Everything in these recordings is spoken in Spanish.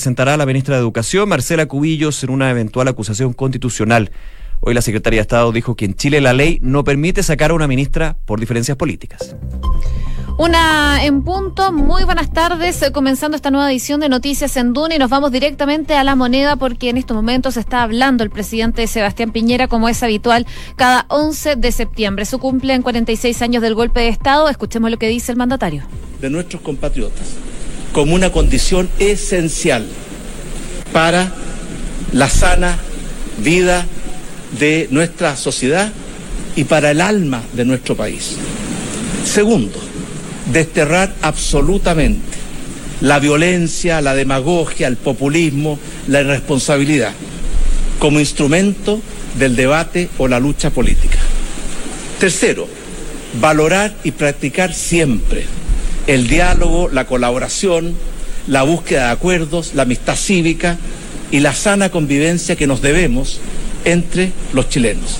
presentará a la ministra de Educación, Marcela Cubillos, en una eventual acusación constitucional. Hoy la secretaria de Estado dijo que en Chile la ley no permite sacar a una ministra por diferencias políticas. Una en punto, muy buenas tardes, eh, comenzando esta nueva edición de Noticias en Duna y nos vamos directamente a la moneda porque en estos momentos está hablando el presidente Sebastián Piñera como es habitual cada 11 de septiembre. Su cumple en 46 años del golpe de Estado. Escuchemos lo que dice el mandatario. De nuestros compatriotas como una condición esencial para la sana vida de nuestra sociedad y para el alma de nuestro país. Segundo, desterrar absolutamente la violencia, la demagogia, el populismo, la irresponsabilidad como instrumento del debate o la lucha política. Tercero, valorar y practicar siempre el diálogo, la colaboración, la búsqueda de acuerdos, la amistad cívica y la sana convivencia que nos debemos entre los chilenos,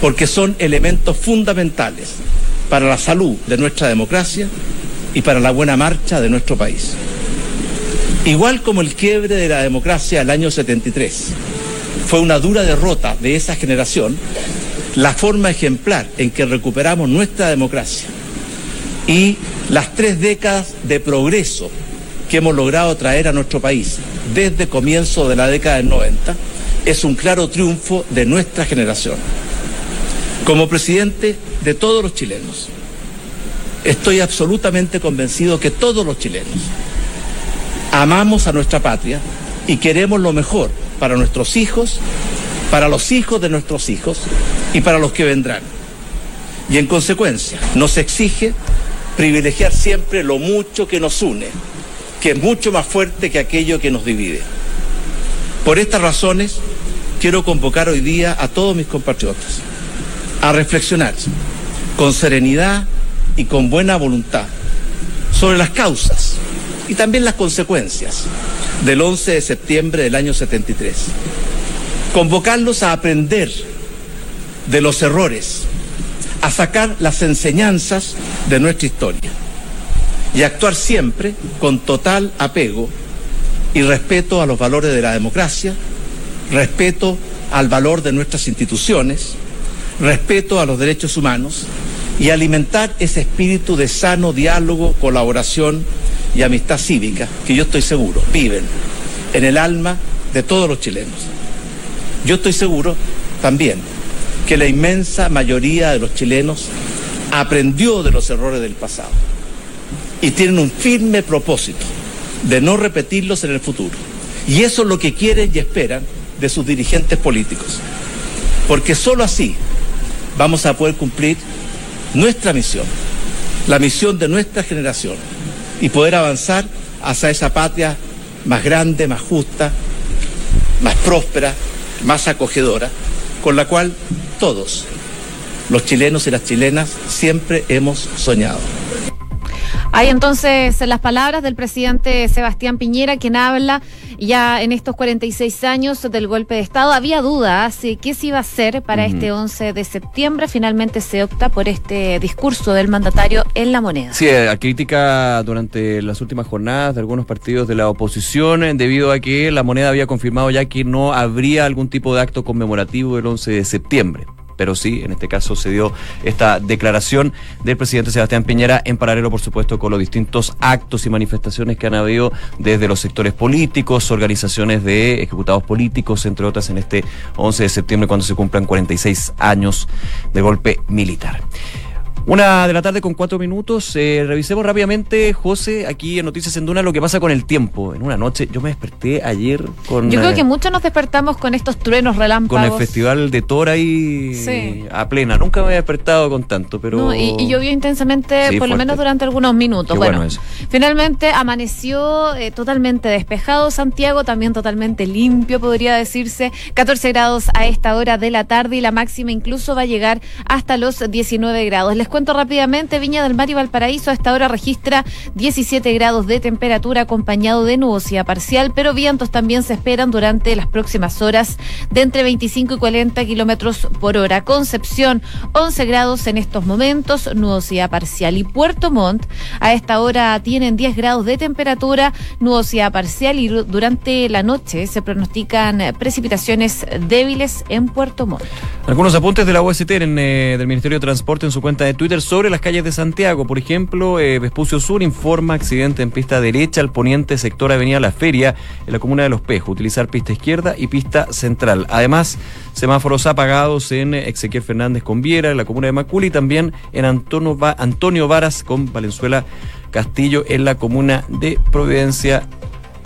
porque son elementos fundamentales para la salud de nuestra democracia y para la buena marcha de nuestro país. Igual como el quiebre de la democracia del año 73 fue una dura derrota de esa generación, la forma ejemplar en que recuperamos nuestra democracia y las tres décadas de progreso que hemos logrado traer a nuestro país desde comienzo de la década del 90 es un claro triunfo de nuestra generación. Como presidente de todos los chilenos, estoy absolutamente convencido que todos los chilenos amamos a nuestra patria y queremos lo mejor para nuestros hijos, para los hijos de nuestros hijos y para los que vendrán. Y en consecuencia, nos exige privilegiar siempre lo mucho que nos une, que es mucho más fuerte que aquello que nos divide. Por estas razones, quiero convocar hoy día a todos mis compatriotas a reflexionar con serenidad y con buena voluntad sobre las causas y también las consecuencias del 11 de septiembre del año 73. Convocarlos a aprender de los errores, a sacar las enseñanzas de nuestra historia y actuar siempre con total apego y respeto a los valores de la democracia, respeto al valor de nuestras instituciones, respeto a los derechos humanos y alimentar ese espíritu de sano diálogo, colaboración y amistad cívica que yo estoy seguro viven en el alma de todos los chilenos. Yo estoy seguro también que la inmensa mayoría de los chilenos aprendió de los errores del pasado y tienen un firme propósito de no repetirlos en el futuro. Y eso es lo que quieren y esperan de sus dirigentes políticos. Porque sólo así vamos a poder cumplir nuestra misión, la misión de nuestra generación y poder avanzar hacia esa patria más grande, más justa, más próspera, más acogedora, con la cual todos, los chilenos y las chilenas, siempre hemos soñado. Hay entonces las palabras del presidente Sebastián Piñera, quien habla ya en estos 46 años del golpe de Estado. Había dudas de qué se iba a hacer para este 11 de septiembre. Finalmente se opta por este discurso del mandatario en la moneda. Sí, a crítica durante las últimas jornadas de algunos partidos de la oposición, debido a que la moneda había confirmado ya que no habría algún tipo de acto conmemorativo el 11 de septiembre pero sí, en este caso se dio esta declaración del presidente Sebastián Piñera en paralelo, por supuesto, con los distintos actos y manifestaciones que han habido desde los sectores políticos, organizaciones de ejecutados políticos, entre otras, en este 11 de septiembre, cuando se cumplan 46 años de golpe militar. Una de la tarde con cuatro minutos. Eh, revisemos rápidamente, José, aquí en Noticias en Duna, lo que pasa con el tiempo. En una noche, yo me desperté ayer con. Yo creo que muchos nos despertamos con estos truenos relámpagos. Con el festival de Tora ahí a plena. Nunca me había despertado con tanto, pero. y, llovió intensamente, por lo menos durante algunos minutos. bueno, finalmente amaneció eh, totalmente despejado Santiago, también totalmente limpio, podría decirse. 14 grados a esta hora de la tarde y la máxima incluso va a llegar hasta los 19 grados. Les cuento rápidamente, Viña del Mar y Valparaíso a esta hora registra 17 grados de temperatura acompañado de nubosidad parcial, pero vientos también se esperan durante las próximas horas de entre 25 y 40 kilómetros por hora. Concepción, 11 grados en estos momentos, nubosidad parcial. Y Puerto Montt a esta hora tienen 10 grados de temperatura, nubosidad parcial y durante la noche se pronostican precipitaciones débiles en Puerto Montt. Algunos apuntes de la OST en, eh, del Ministerio de Transporte en su cuenta de Twitter sobre las calles de Santiago. Por ejemplo, eh, Vespucio Sur informa accidente en pista derecha al poniente sector Avenida La Feria en la comuna de Los Pejos. Utilizar pista izquierda y pista central. Además, semáforos apagados en Ezequiel Fernández con Viera, en la comuna de Maculi y también en Antonio, Antonio Varas con Valenzuela Castillo en la comuna de Providencia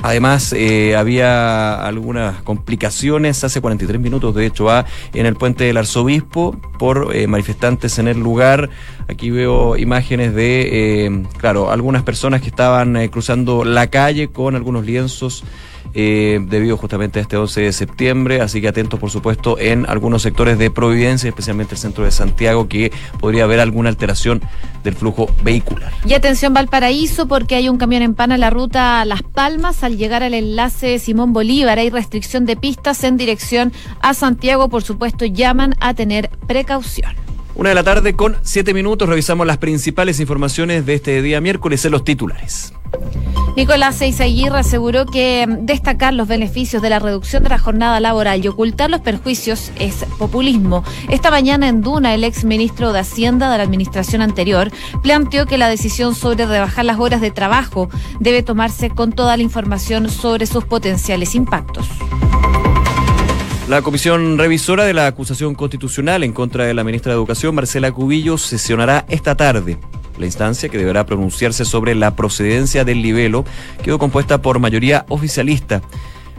Además, eh, había algunas complicaciones hace 43 minutos, de hecho, va en el puente del arzobispo por eh, manifestantes en el lugar. Aquí veo imágenes de, eh, claro, algunas personas que estaban cruzando la calle con algunos lienzos eh, debido justamente a este 11 de septiembre. Así que atentos, por supuesto, en algunos sectores de Providencia, especialmente el centro de Santiago, que podría haber alguna alteración del flujo vehicular. Y atención Valparaíso, porque hay un camión en pana en la ruta Las Palmas. Al llegar al enlace Simón Bolívar, hay restricción de pistas en dirección a Santiago. Por supuesto, llaman a tener precaución. Una de la tarde con siete minutos revisamos las principales informaciones de este día miércoles en los titulares. Nicolás Seisaguirre aseguró que destacar los beneficios de la reducción de la jornada laboral y ocultar los perjuicios es populismo. Esta mañana en Duna, el ex ministro de Hacienda de la administración anterior planteó que la decisión sobre rebajar las horas de trabajo debe tomarse con toda la información sobre sus potenciales impactos. La comisión revisora de la acusación constitucional en contra de la ministra de Educación, Marcela Cubillo, sesionará esta tarde. La instancia, que deberá pronunciarse sobre la procedencia del libelo, quedó compuesta por mayoría oficialista.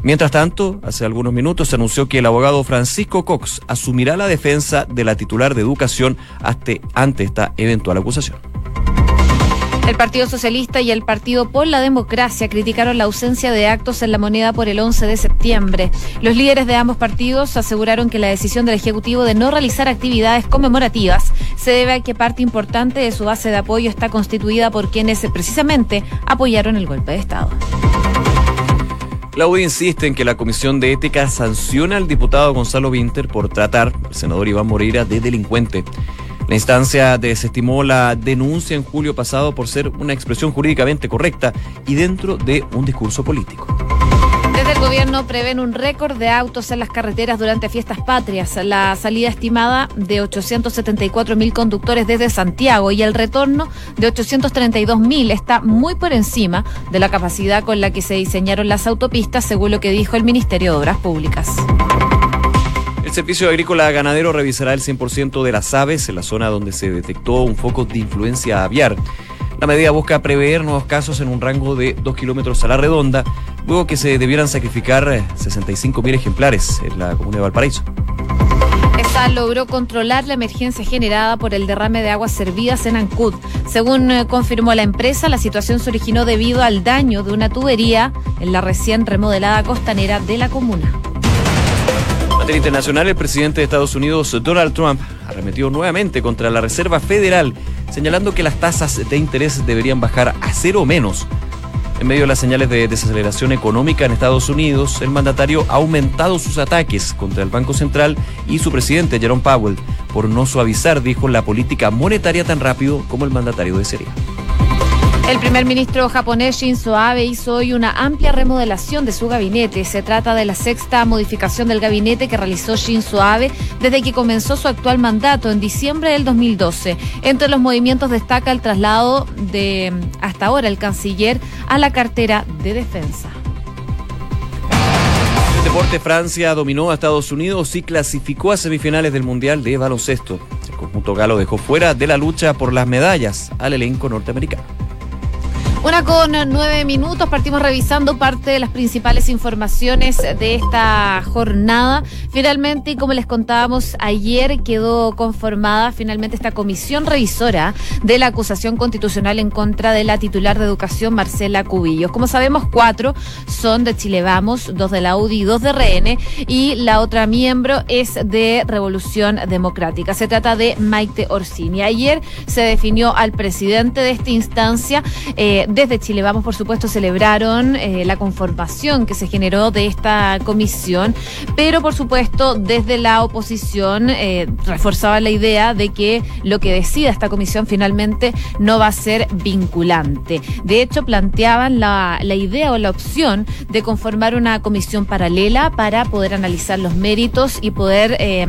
Mientras tanto, hace algunos minutos se anunció que el abogado Francisco Cox asumirá la defensa de la titular de educación ante esta eventual acusación. El Partido Socialista y el Partido por la Democracia criticaron la ausencia de actos en la moneda por el 11 de septiembre. Los líderes de ambos partidos aseguraron que la decisión del Ejecutivo de no realizar actividades conmemorativas se debe a que parte importante de su base de apoyo está constituida por quienes precisamente apoyaron el golpe de Estado. La insiste en que la Comisión de Ética sanciona al diputado Gonzalo Winter por tratar al senador Iván Moreira de delincuente. La instancia desestimó la denuncia en julio pasado por ser una expresión jurídicamente correcta y dentro de un discurso político. Desde el gobierno prevén un récord de autos en las carreteras durante fiestas patrias, la salida estimada de 874 mil conductores desde Santiago y el retorno de 832 mil está muy por encima de la capacidad con la que se diseñaron las autopistas, según lo que dijo el Ministerio de Obras Públicas. El Servicio Agrícola Ganadero revisará el 100% de las aves en la zona donde se detectó un foco de influencia aviar. La medida busca prever nuevos casos en un rango de 2 kilómetros a la redonda, luego que se debieran sacrificar 65.000 eh, ejemplares en la comuna de Valparaíso. Esta logró controlar la emergencia generada por el derrame de aguas servidas en Ancud. Según eh, confirmó la empresa, la situación se originó debido al daño de una tubería en la recién remodelada costanera de la comuna materia internacional, el presidente de Estados Unidos, Donald Trump, arremetió nuevamente contra la Reserva Federal, señalando que las tasas de interés deberían bajar a cero o menos. En medio de las señales de desaceleración económica en Estados Unidos, el mandatario ha aumentado sus ataques contra el Banco Central y su presidente, Jerome Powell, por no suavizar, dijo, la política monetaria tan rápido como el mandatario desearía. El primer ministro japonés Shinzo Abe hizo hoy una amplia remodelación de su gabinete. Se trata de la sexta modificación del gabinete que realizó Shinzo Abe desde que comenzó su actual mandato en diciembre del 2012. Entre los movimientos destaca el traslado de hasta ahora el canciller a la cartera de defensa. El deporte Francia dominó a Estados Unidos y clasificó a semifinales del Mundial de baloncesto. El conjunto galo dejó fuera de la lucha por las medallas al elenco norteamericano. Una con nueve minutos, partimos revisando parte de las principales informaciones de esta jornada. Finalmente, y como les contábamos ayer, quedó conformada finalmente esta comisión revisora de la acusación constitucional en contra de la titular de educación, Marcela Cubillos. Como sabemos, cuatro son de Chile Vamos, dos de la UDI y dos de RN, y la otra miembro es de Revolución Democrática. Se trata de Maite Orsini. Ayer se definió al presidente de esta instancia. Eh, desde Chile Vamos, por supuesto, celebraron eh, la conformación que se generó de esta comisión, pero por supuesto, desde la oposición eh, reforzaba la idea de que lo que decida esta comisión finalmente no va a ser vinculante. De hecho, planteaban la, la idea o la opción de conformar una comisión paralela para poder analizar los méritos y poder eh,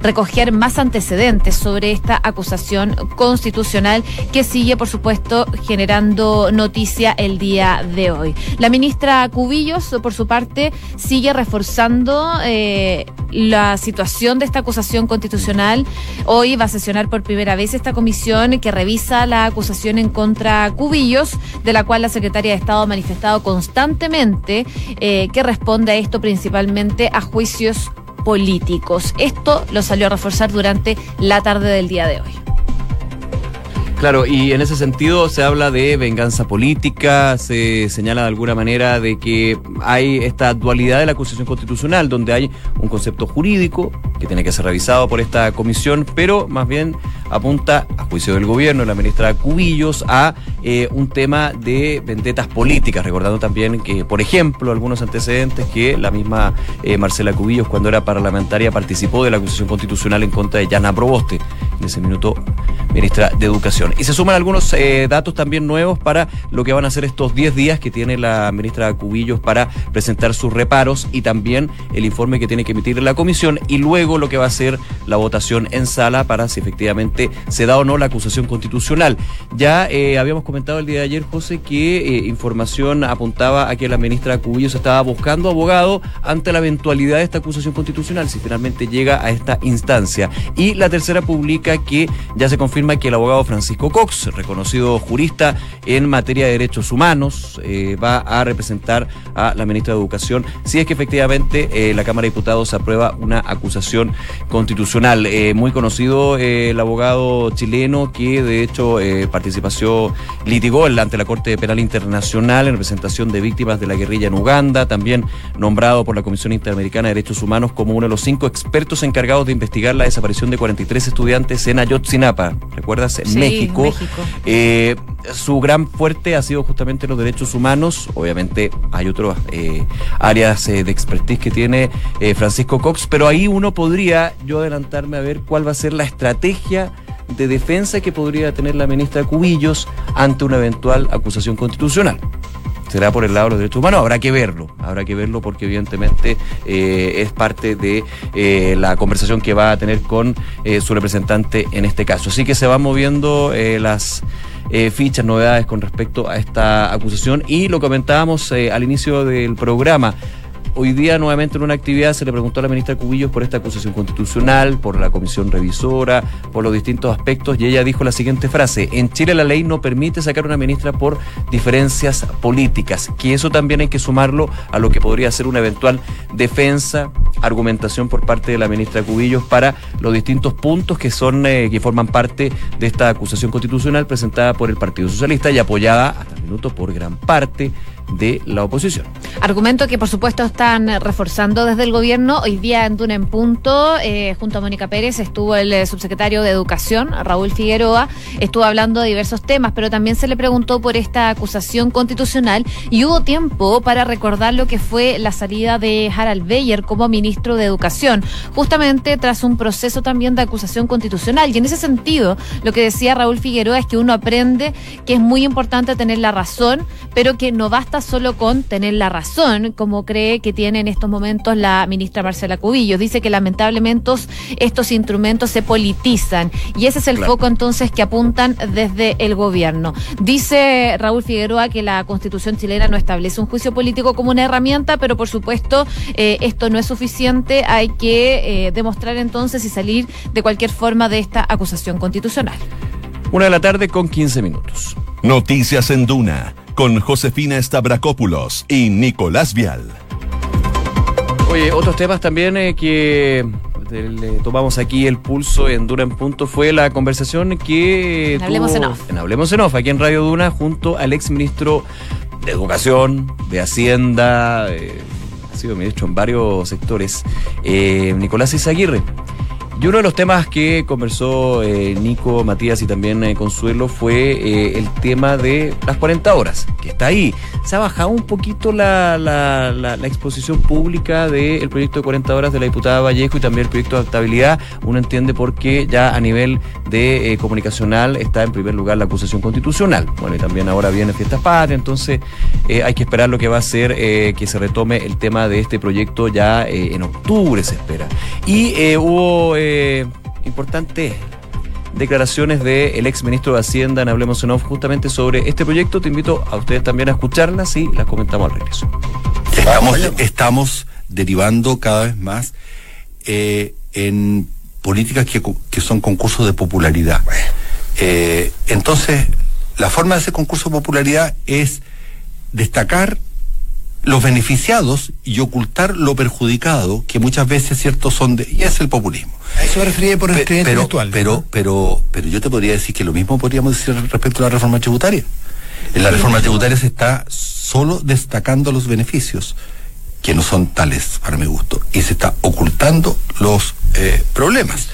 recoger más antecedentes sobre esta acusación constitucional que sigue, por supuesto, generando noticias el día de hoy. La ministra Cubillos, por su parte, sigue reforzando eh, la situación de esta acusación constitucional. Hoy va a sesionar por primera vez esta comisión que revisa la acusación en contra Cubillos, de la cual la secretaria de Estado ha manifestado constantemente eh, que responde a esto principalmente a juicios políticos. Esto lo salió a reforzar durante la tarde del día de hoy. Claro, y en ese sentido se habla de venganza política, se señala de alguna manera de que hay esta dualidad de la acusación constitucional, donde hay un concepto jurídico que tiene que ser revisado por esta comisión, pero más bien apunta, a juicio del gobierno, la ministra Cubillos, a eh, un tema de vendetas políticas, recordando también que, por ejemplo, algunos antecedentes que la misma eh, Marcela Cubillos, cuando era parlamentaria, participó de la acusación constitucional en contra de Yana Proboste, en ese minuto ministra de Educación. Y se suman algunos eh, datos también nuevos para lo que van a ser estos 10 días que tiene la ministra Cubillos para presentar sus reparos y también el informe que tiene que emitir la comisión y luego lo que va a ser la votación en sala para si efectivamente se da o no la acusación constitucional. Ya eh, habíamos comentado el día de ayer, José, que eh, información apuntaba a que la ministra Cubillos estaba buscando abogado ante la eventualidad de esta acusación constitucional, si finalmente llega a esta instancia. Y la tercera publica que ya se confirma que el abogado Francisco Cox, reconocido jurista en materia de derechos humanos, eh, va a representar a la ministra de Educación si es que efectivamente eh, la Cámara de Diputados aprueba una acusación constitucional. Eh, muy conocido el abogado chileno que de hecho participación litigó ante la Corte Penal Internacional en representación de víctimas de la guerrilla en Uganda, también nombrado por la Comisión Interamericana de Derechos Humanos como uno de los cinco expertos encargados de investigar la desaparición de 43 estudiantes en Ayotzinapa, ¿recuerdas? En México. Eh, su gran fuerte ha sido justamente los derechos humanos. Obviamente hay otras eh, áreas eh, de expertise que tiene Francisco Cox, pero ahí uno podría yo adelantarme a ver cuál va a ser la estrategia de defensa que podría tener la ministra Cubillos ante una eventual acusación constitucional será por el lado de los derechos humanos. Habrá que verlo, habrá que verlo porque evidentemente eh, es parte de eh, la conversación que va a tener con eh, su representante en este caso. Así que se van moviendo las fichas, novedades con respecto a esta acusación y lo comentábamos al inicio del programa. Hoy día, nuevamente en una actividad, se le preguntó a la ministra Cubillos por esta acusación constitucional, por la comisión revisora, por los distintos aspectos, y ella dijo la siguiente frase: En Chile la ley no permite sacar a una ministra por diferencias políticas, que eso también hay que sumarlo a lo que podría ser una eventual defensa, argumentación por parte de la ministra Cubillos para los distintos puntos que son eh, que forman parte de esta acusación constitucional presentada por el Partido Socialista y apoyada hasta el minuto por gran parte de la oposición. Argumento que por supuesto están reforzando desde el gobierno. Hoy día en Duna en Punto, eh, junto a Mónica Pérez, estuvo el eh, subsecretario de Educación, Raúl Figueroa, estuvo hablando de diversos temas, pero también se le preguntó por esta acusación constitucional y hubo tiempo para recordar lo que fue la salida de Harald Beyer como ministro de Educación, justamente tras un proceso también de acusación constitucional. Y en ese sentido, lo que decía Raúl Figueroa es que uno aprende que es muy importante tener la razón, pero que no basta solo con tener la razón, como cree que tiene en estos momentos la ministra Marcela Cubillos. Dice que lamentablemente estos instrumentos se politizan y ese es el foco entonces que apuntan desde el gobierno. Dice Raúl Figueroa que la constitución chilena no establece un juicio político como una herramienta, pero por supuesto eh, esto no es suficiente. Hay que eh, demostrar entonces y salir de cualquier forma de esta acusación constitucional. Una de la tarde con 15 minutos. Noticias en Duna con Josefina Stavrakopoulos y Nicolás Vial. Oye, otros temas también eh, que le tomamos aquí el pulso en Dura en Punto fue la conversación que en Hablemos en Off. En Hablemos en Off, aquí en Radio Duna, junto al ex ministro de Educación, de Hacienda, eh, ha sido ministro en varios sectores, eh, Nicolás Izaguirre. Y uno de los temas que conversó eh, Nico, Matías y también eh, Consuelo fue eh, el tema de las 40 horas, que está ahí. Se ha bajado un poquito la, la, exposición pública del proyecto de 40 horas de la diputada Vallejo y también el proyecto de adaptabilidad. Uno entiende por qué ya a nivel de comunicacional está en primer lugar la acusación constitucional. Bueno, y también ahora viene Fiestas Patrias, entonces hay que esperar lo que va a ser que se retome el tema de este proyecto ya en octubre, se espera. Y hubo importantes declaraciones del ex ministro de Hacienda en Hablemos justamente sobre este proyecto. Te invito a ustedes también a escucharlas y las comentamos al regreso. Estamos, derivando cada vez más eh, en políticas que, son concursos de popularidad. Eh, entonces, la forma de hacer concurso de popularidad es destacar los beneficiados y ocultar lo perjudicado, que muchas veces, cierto, son de... Y es el populismo. Eso me refería por el pero, intelectual. Pero, pero, pero yo te podría decir que lo mismo podríamos decir respecto a la reforma tributaria. En la reforma tributaria se está solo destacando los beneficios, que no son tales para mi gusto, y se está ocultando los eh, problemas.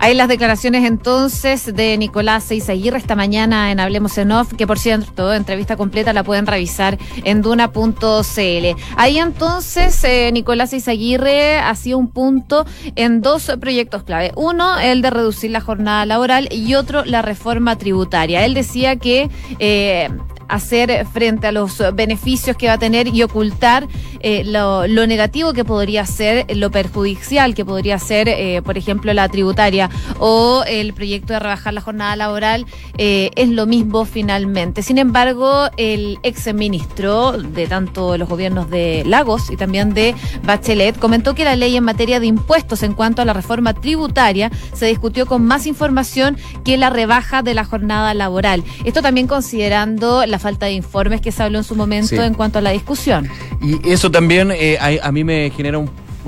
Hay las declaraciones entonces de Nicolás Aguirre esta mañana en Hablemos en Off, que por cierto, entrevista completa la pueden revisar en duna.cl. Ahí entonces eh, Nicolás Aguirre hacía un punto en dos proyectos clave. Uno, el de reducir la jornada laboral y otro, la reforma tributaria. Él decía que eh, hacer frente a los beneficios que va a tener y ocultar eh, lo, negativo que podría ser, lo perjudicial que podría ser, eh, por ejemplo, la tributaria o el proyecto de rebajar la jornada laboral, eh, es lo mismo finalmente. Sin embargo, el ex ministro de tanto los gobiernos de Lagos y también de Bachelet comentó que la ley en materia de impuestos en cuanto a la reforma tributaria se discutió con más información que la rebaja de la jornada laboral. Esto también considerando la falta de informes que se habló en su momento en cuanto a la discusión. Y eso también eh, a, mí me genera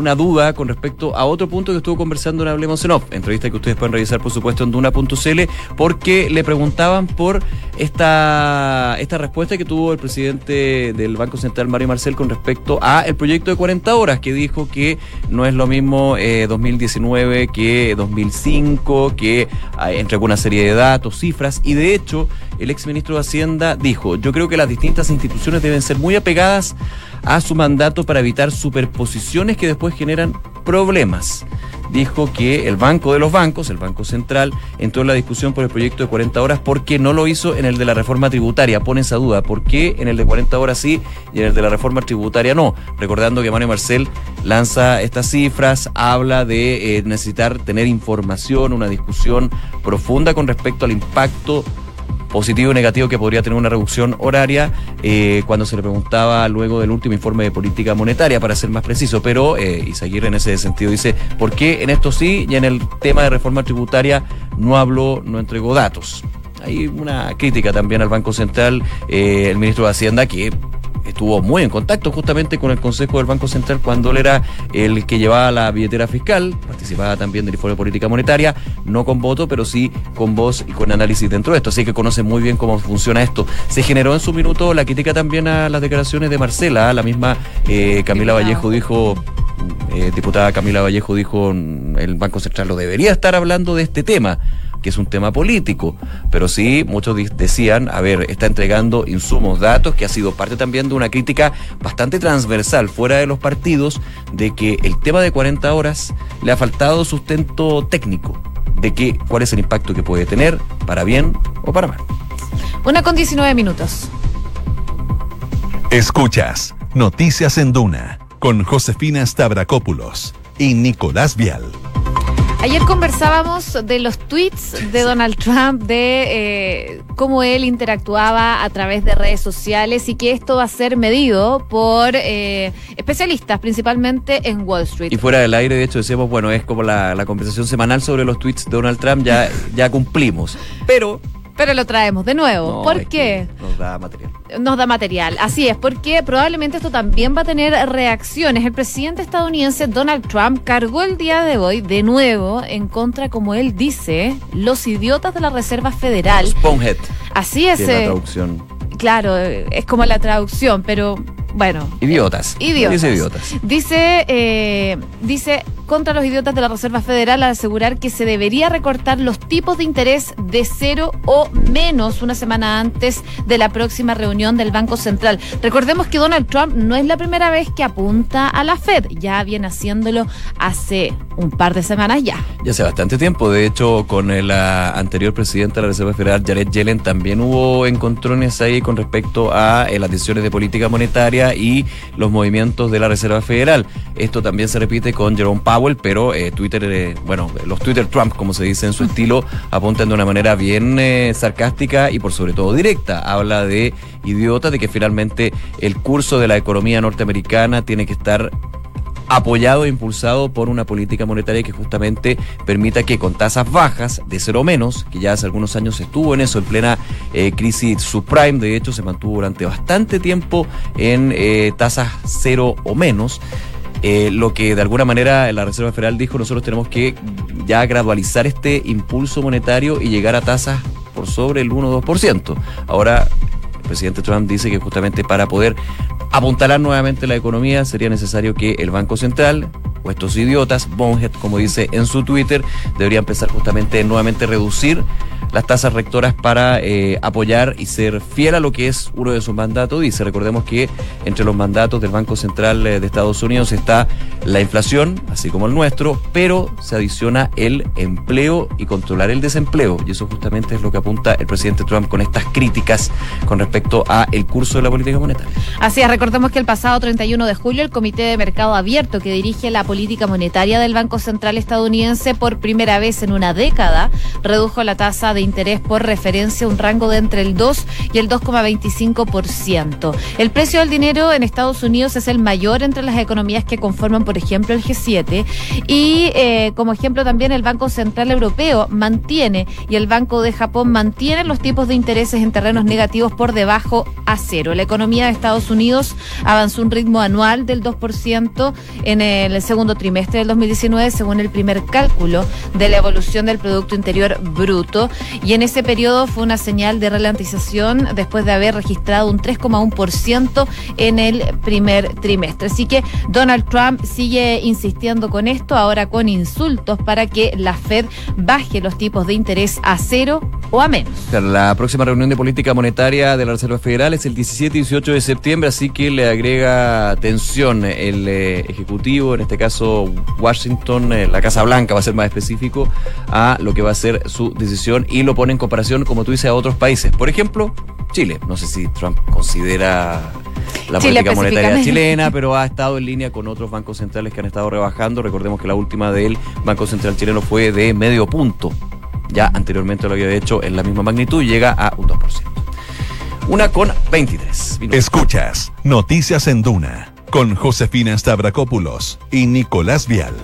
una duda con respecto a otro punto que estuvo conversando en Hablemos en Off, entrevista que ustedes pueden revisar por supuesto en duna.cl, porque le preguntaban por esta, esta respuesta que tuvo el presidente del Banco Central, Mario Marcel, con respecto a el proyecto de 40 horas, que dijo que no es lo mismo 2019 eh, que 2005, que entregó una serie de datos, cifras, y de hecho el exministro de Hacienda dijo, yo creo que las distintas instituciones deben ser muy apegadas a su mandato para evitar superposiciones que después generan problemas. Dijo que el Banco de los Bancos, el Banco Central, entró en la discusión por el proyecto de 40 horas porque no lo hizo en el de la reforma tributaria. Pone esa duda, ¿por qué en el de 40 horas sí y en el de la reforma tributaria no? Recordando que Mario Marcel lanza estas cifras, habla de eh, necesitar tener información, una discusión profunda con respecto al impacto positivo y negativo que podría tener una reducción horaria eh, cuando se le preguntaba luego del último informe de política monetaria, para ser más preciso. Pero eh, Isaguirre en ese sentido dice, ¿por qué en esto sí y en el tema de reforma tributaria no habló, no entregó datos? Hay una crítica también al Banco Central, eh, el ministro de Hacienda, que estuvo muy en contacto justamente con el Consejo del Banco Central cuando él era el que llevaba la billetera fiscal, participaba también del informe de política monetaria, no con voto, pero sí con voz y con análisis dentro de esto, así que conoce muy bien cómo funciona esto. Se generó en su minuto la crítica también a las declaraciones de Marcela, la misma eh, Camila Vallejo dijo eh, diputada Camila Vallejo dijo el Banco Central lo debería estar hablando de este tema que es un tema político, pero sí muchos decían, a ver, está entregando insumos, datos, que ha sido parte también de una crítica bastante transversal fuera de los partidos, de que el tema de 40 horas le ha faltado sustento técnico, de que cuál es el impacto que puede tener, para bien o para mal. Una con 19 minutos. Escuchas Noticias en Duna con Josefina Stavrakopoulos y Nicolás Vial. Ayer conversábamos de los tweets de Donald Trump, de eh, cómo él interactuaba a través de redes sociales y que esto va a ser medido por eh, especialistas, principalmente en Wall Street. Y fuera del aire, de hecho, decíamos, bueno, es como la, conversación semanal sobre los tweets de Donald Trump, ya, ya cumplimos. Pero Pero lo traemos de nuevo. No, ¿Por qué? que Nos da material. Nos da material. Así es, porque probablemente esto también va a tener reacciones. El presidente estadounidense Donald Trump cargó el día de hoy de nuevo en contra, como él dice, los idiotas de la Reserva Federal. Spoonhead, Así que es. la eh, traducción. claro, es como la traducción, pero bueno. Idiotas. Idiotas. Dice idiotas. Dice, eh, dice contra los idiotas de la Reserva Federal al asegurar que se debería recortar los tipos de interés de cero o menos una semana antes de la próxima reunión del Banco Central. Recordemos que Donald Trump no es la primera vez que apunta a la Fed, ya viene haciéndolo hace un par de semanas ya. Ya hace bastante tiempo. De hecho, con el ah, anterior presidente de la Reserva Federal, Jared Yellen, también hubo encontrones ahí con respecto a eh, las decisiones de política monetaria y los movimientos de la Reserva Federal. Esto también se repite con Jerome Powell, pero eh, Twitter, eh, bueno, los Twitter Trump, como se dice en su estilo, apuntan de una manera bien eh, sarcástica y por sobre todo directa. Habla de idiota, de que finalmente el curso de la economía norteamericana tiene que estar apoyado e impulsado por una política monetaria que justamente permita que con tasas bajas, de cero o menos, que ya hace algunos años estuvo en eso, en plena eh, crisis subprime, de hecho se mantuvo durante bastante tiempo en eh, tasas cero o menos. Eh, lo que de alguna manera la Reserva Federal dijo, nosotros tenemos que ya gradualizar este impulso monetario y llegar a tasas por sobre el 1 o 2%. Ahora, el presidente Trump dice que justamente para poder apuntalar nuevamente la economía sería necesario que el Banco Central o estos idiotas, Bonhead, como dice en su Twitter, debería empezar justamente nuevamente a reducir las tasas rectoras para eh, apoyar y ser fiel a lo que es uno de sus mandatos. Dice, recordemos que entre los mandatos del Banco Central eh, de Estados Unidos está la inflación, así como el nuestro, pero se adiciona el empleo y controlar el desempleo. Y eso justamente es lo que apunta el presidente Trump con estas críticas con respecto a el curso de la política monetaria. Así es, recordemos que el pasado 31 de julio el Comité de Mercado Abierto que dirige la política monetaria del Banco Central estadounidense por primera vez en una década redujo la tasa de interés por referencia a un rango de entre el 2 y el 2,25%. El precio del dinero en Estados Unidos es el mayor entre las economías que conforman, por ejemplo, el G7 y eh, como ejemplo también el Banco Central Europeo mantiene y el Banco de Japón mantiene los tipos de intereses en terrenos negativos por debajo a cero. La economía de Estados Unidos avanzó un ritmo anual del 2% en el segundo trimestre del 2019 según el primer cálculo de la evolución del Producto Interior Bruto y en ese periodo fue una señal de ralentización después de haber registrado un 3,1% en el primer trimestre. Así que Donald Trump sigue insistiendo con esto, ahora con insultos para que la Fed baje los tipos de interés a cero o a menos. La próxima reunión de política monetaria de la Reserva Federal es el 17 y 18 de septiembre, así que le agrega tensión el eh, Ejecutivo, en este caso Washington, eh, la Casa Blanca va a ser más específico, a lo que va a ser su decisión y lo pone en comparación, como tú dices, a otros países. Por ejemplo, Chile. No sé si Trump considera la Chile política monetaria chilena, pero ha estado en línea con otros bancos centrales que han estado rebajando. Recordemos que la última del Banco Central chileno fue de medio punto. Ya anteriormente lo había hecho en la misma magnitud, llega a un 2%. Una con 23. minutos. Escuchas Noticias en Duna con Josefina Stavrakopoulos y Nicolás Vial.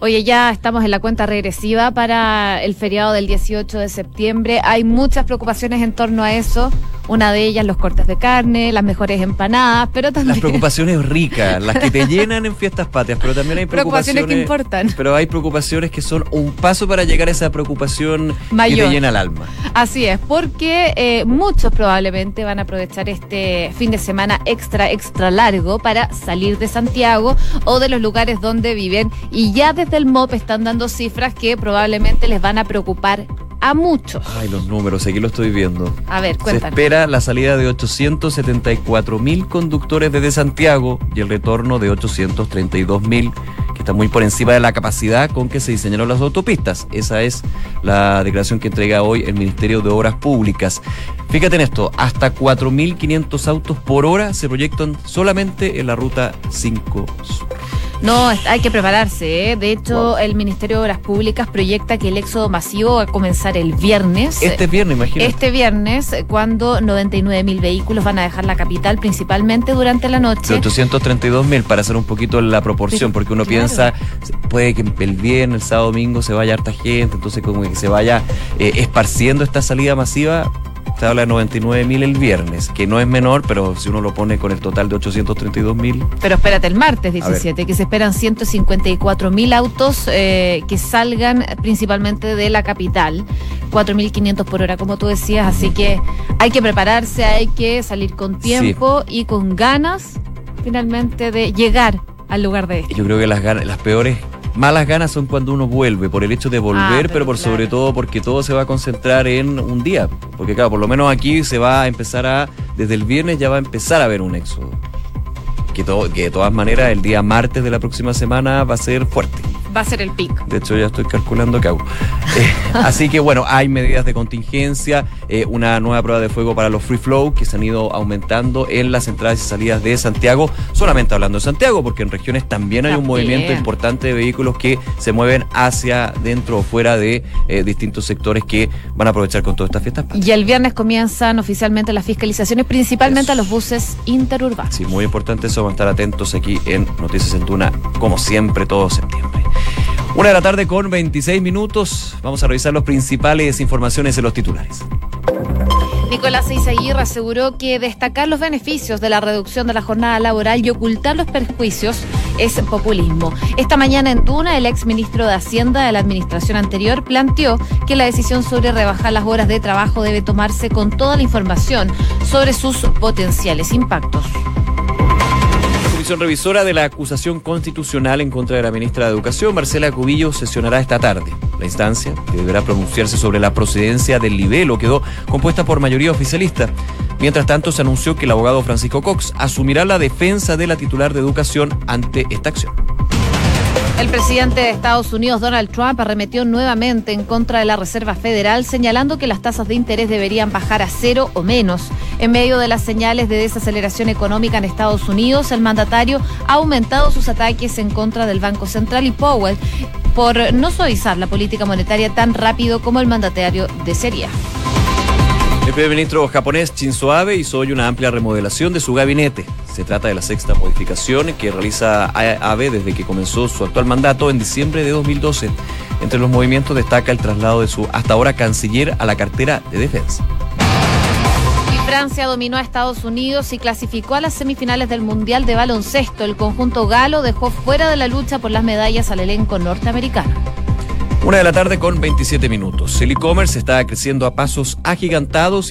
Oye, ya estamos en la cuenta regresiva para el feriado del 18 de septiembre. Hay muchas preocupaciones en torno a eso. Una de ellas, los cortes de carne, las mejores empanadas, pero Las también... preocupaciones ricas, las que te llenan en fiestas patrias, pero también hay Preocupaciones preocupaciones, que importan. Pero hay preocupaciones que son un paso para llegar a esa preocupación que te llena el alma. Así es, porque eh, muchos probablemente van a aprovechar este fin de semana extra, extra largo para salir de Santiago o de los lugares donde viven y ya desde el MOP están dando cifras que probablemente les van a preocupar a muchos. Ay, los números, aquí lo estoy viendo. A ver, Se cuéntanos. La salida de 874 mil conductores desde Santiago y el retorno de 832 mil, que está muy por encima de la capacidad con que se diseñaron las autopistas. Esa es la declaración que entrega hoy el Ministerio de Obras Públicas. Fíjate en esto, hasta 4.500 autos por hora se proyectan solamente en la ruta 5 Sur. No, hay que prepararse. ¿eh? De hecho, el Ministerio de Obras Públicas proyecta que el éxodo masivo va a comenzar el viernes. Este viernes, imagínate. Este viernes, cuando 99 mil vehículos van a dejar la capital, principalmente durante la noche. 832 mil, para hacer un poquito la proporción, porque uno piensa, puede que el viernes, el sábado, domingo se vaya harta gente, entonces como que se vaya eh, esparciendo esta salida masiva se habla de 99 mil el viernes, que no es menor, pero si uno lo pone con el total de 832 mil. Pero espérate, el martes 17, que se esperan 154 mil autos eh, que salgan principalmente de la capital, 4.500 por hora, como tú decías, así que hay que prepararse, hay que salir con tiempo y con ganas finalmente de llegar al lugar de esto. Yo creo que las, las peores malas ganas son cuando uno vuelve, por el hecho de volver, ah, pero, por sobre todo porque todo se va a concentrar en un día. Porque claro, por lo menos aquí se va a empezar a, desde el viernes ya va a empezar a haber un éxodo. Que, que de todas maneras el día martes de la próxima semana va a ser fuerte va a ser el pico. De hecho, ya estoy calculando qué hago. Eh, así que bueno, hay medidas de contingencia, eh, una nueva prueba de fuego para los free flow que se han ido aumentando en las entradas y salidas de Santiago, solamente hablando de Santiago, porque en regiones también hay un movimiento importante de vehículos que se mueven hacia dentro o fuera de eh, distintos sectores que van a aprovechar con todas estas fiestas. Y el viernes comienzan oficialmente las fiscalizaciones, principalmente a los buses interurbanos. Sí, muy importante eso, vamos a estar atentos aquí en Noticias en Tuna, como siempre, todo septiembre. Una de la tarde con 26 minutos. Vamos a revisar las principales informaciones de los titulares. Nicolás Eizaguirre aseguró que destacar los beneficios de la reducción de la jornada laboral y ocultar los perjuicios es populismo. Esta mañana en Tuna, el ex ministro de Hacienda de la administración anterior planteó que la decisión sobre rebajar las horas de trabajo debe tomarse con toda la información sobre sus potenciales impactos comisión revisora de la acusación constitucional en contra de la ministra de Educación, Marcela Cubillo, sesionará esta tarde. La instancia, que deberá pronunciarse sobre la procedencia del libelo, quedó compuesta por mayoría oficialista. Mientras tanto, se anunció que el abogado Francisco Cox asumirá la defensa de la titular de Educación ante esta acción. El presidente de Estados Unidos, Donald Trump, arremetió nuevamente en contra de la Reserva Federal, señalando que las tasas de interés deberían bajar a cero o menos. En medio de las señales de desaceleración económica en Estados Unidos, el mandatario ha aumentado sus ataques en contra del Banco Central y Powell por no suavizar la política monetaria tan rápido como el mandatario desearía. El primer ministro japonés Shinzo Abe hizo hoy una amplia remodelación de su gabinete. Se trata de la sexta modificación que realiza Abe desde que comenzó su actual mandato en diciembre de 2012. Entre los movimientos destaca el traslado de su hasta ahora canciller a la cartera de defensa. Francia dominó a Estados Unidos y clasificó a las semifinales del Mundial de Baloncesto. El conjunto galo dejó fuera de la lucha por las medallas al elenco norteamericano. Una de la tarde con 27 minutos. El e-commerce está creciendo a pasos agigantados y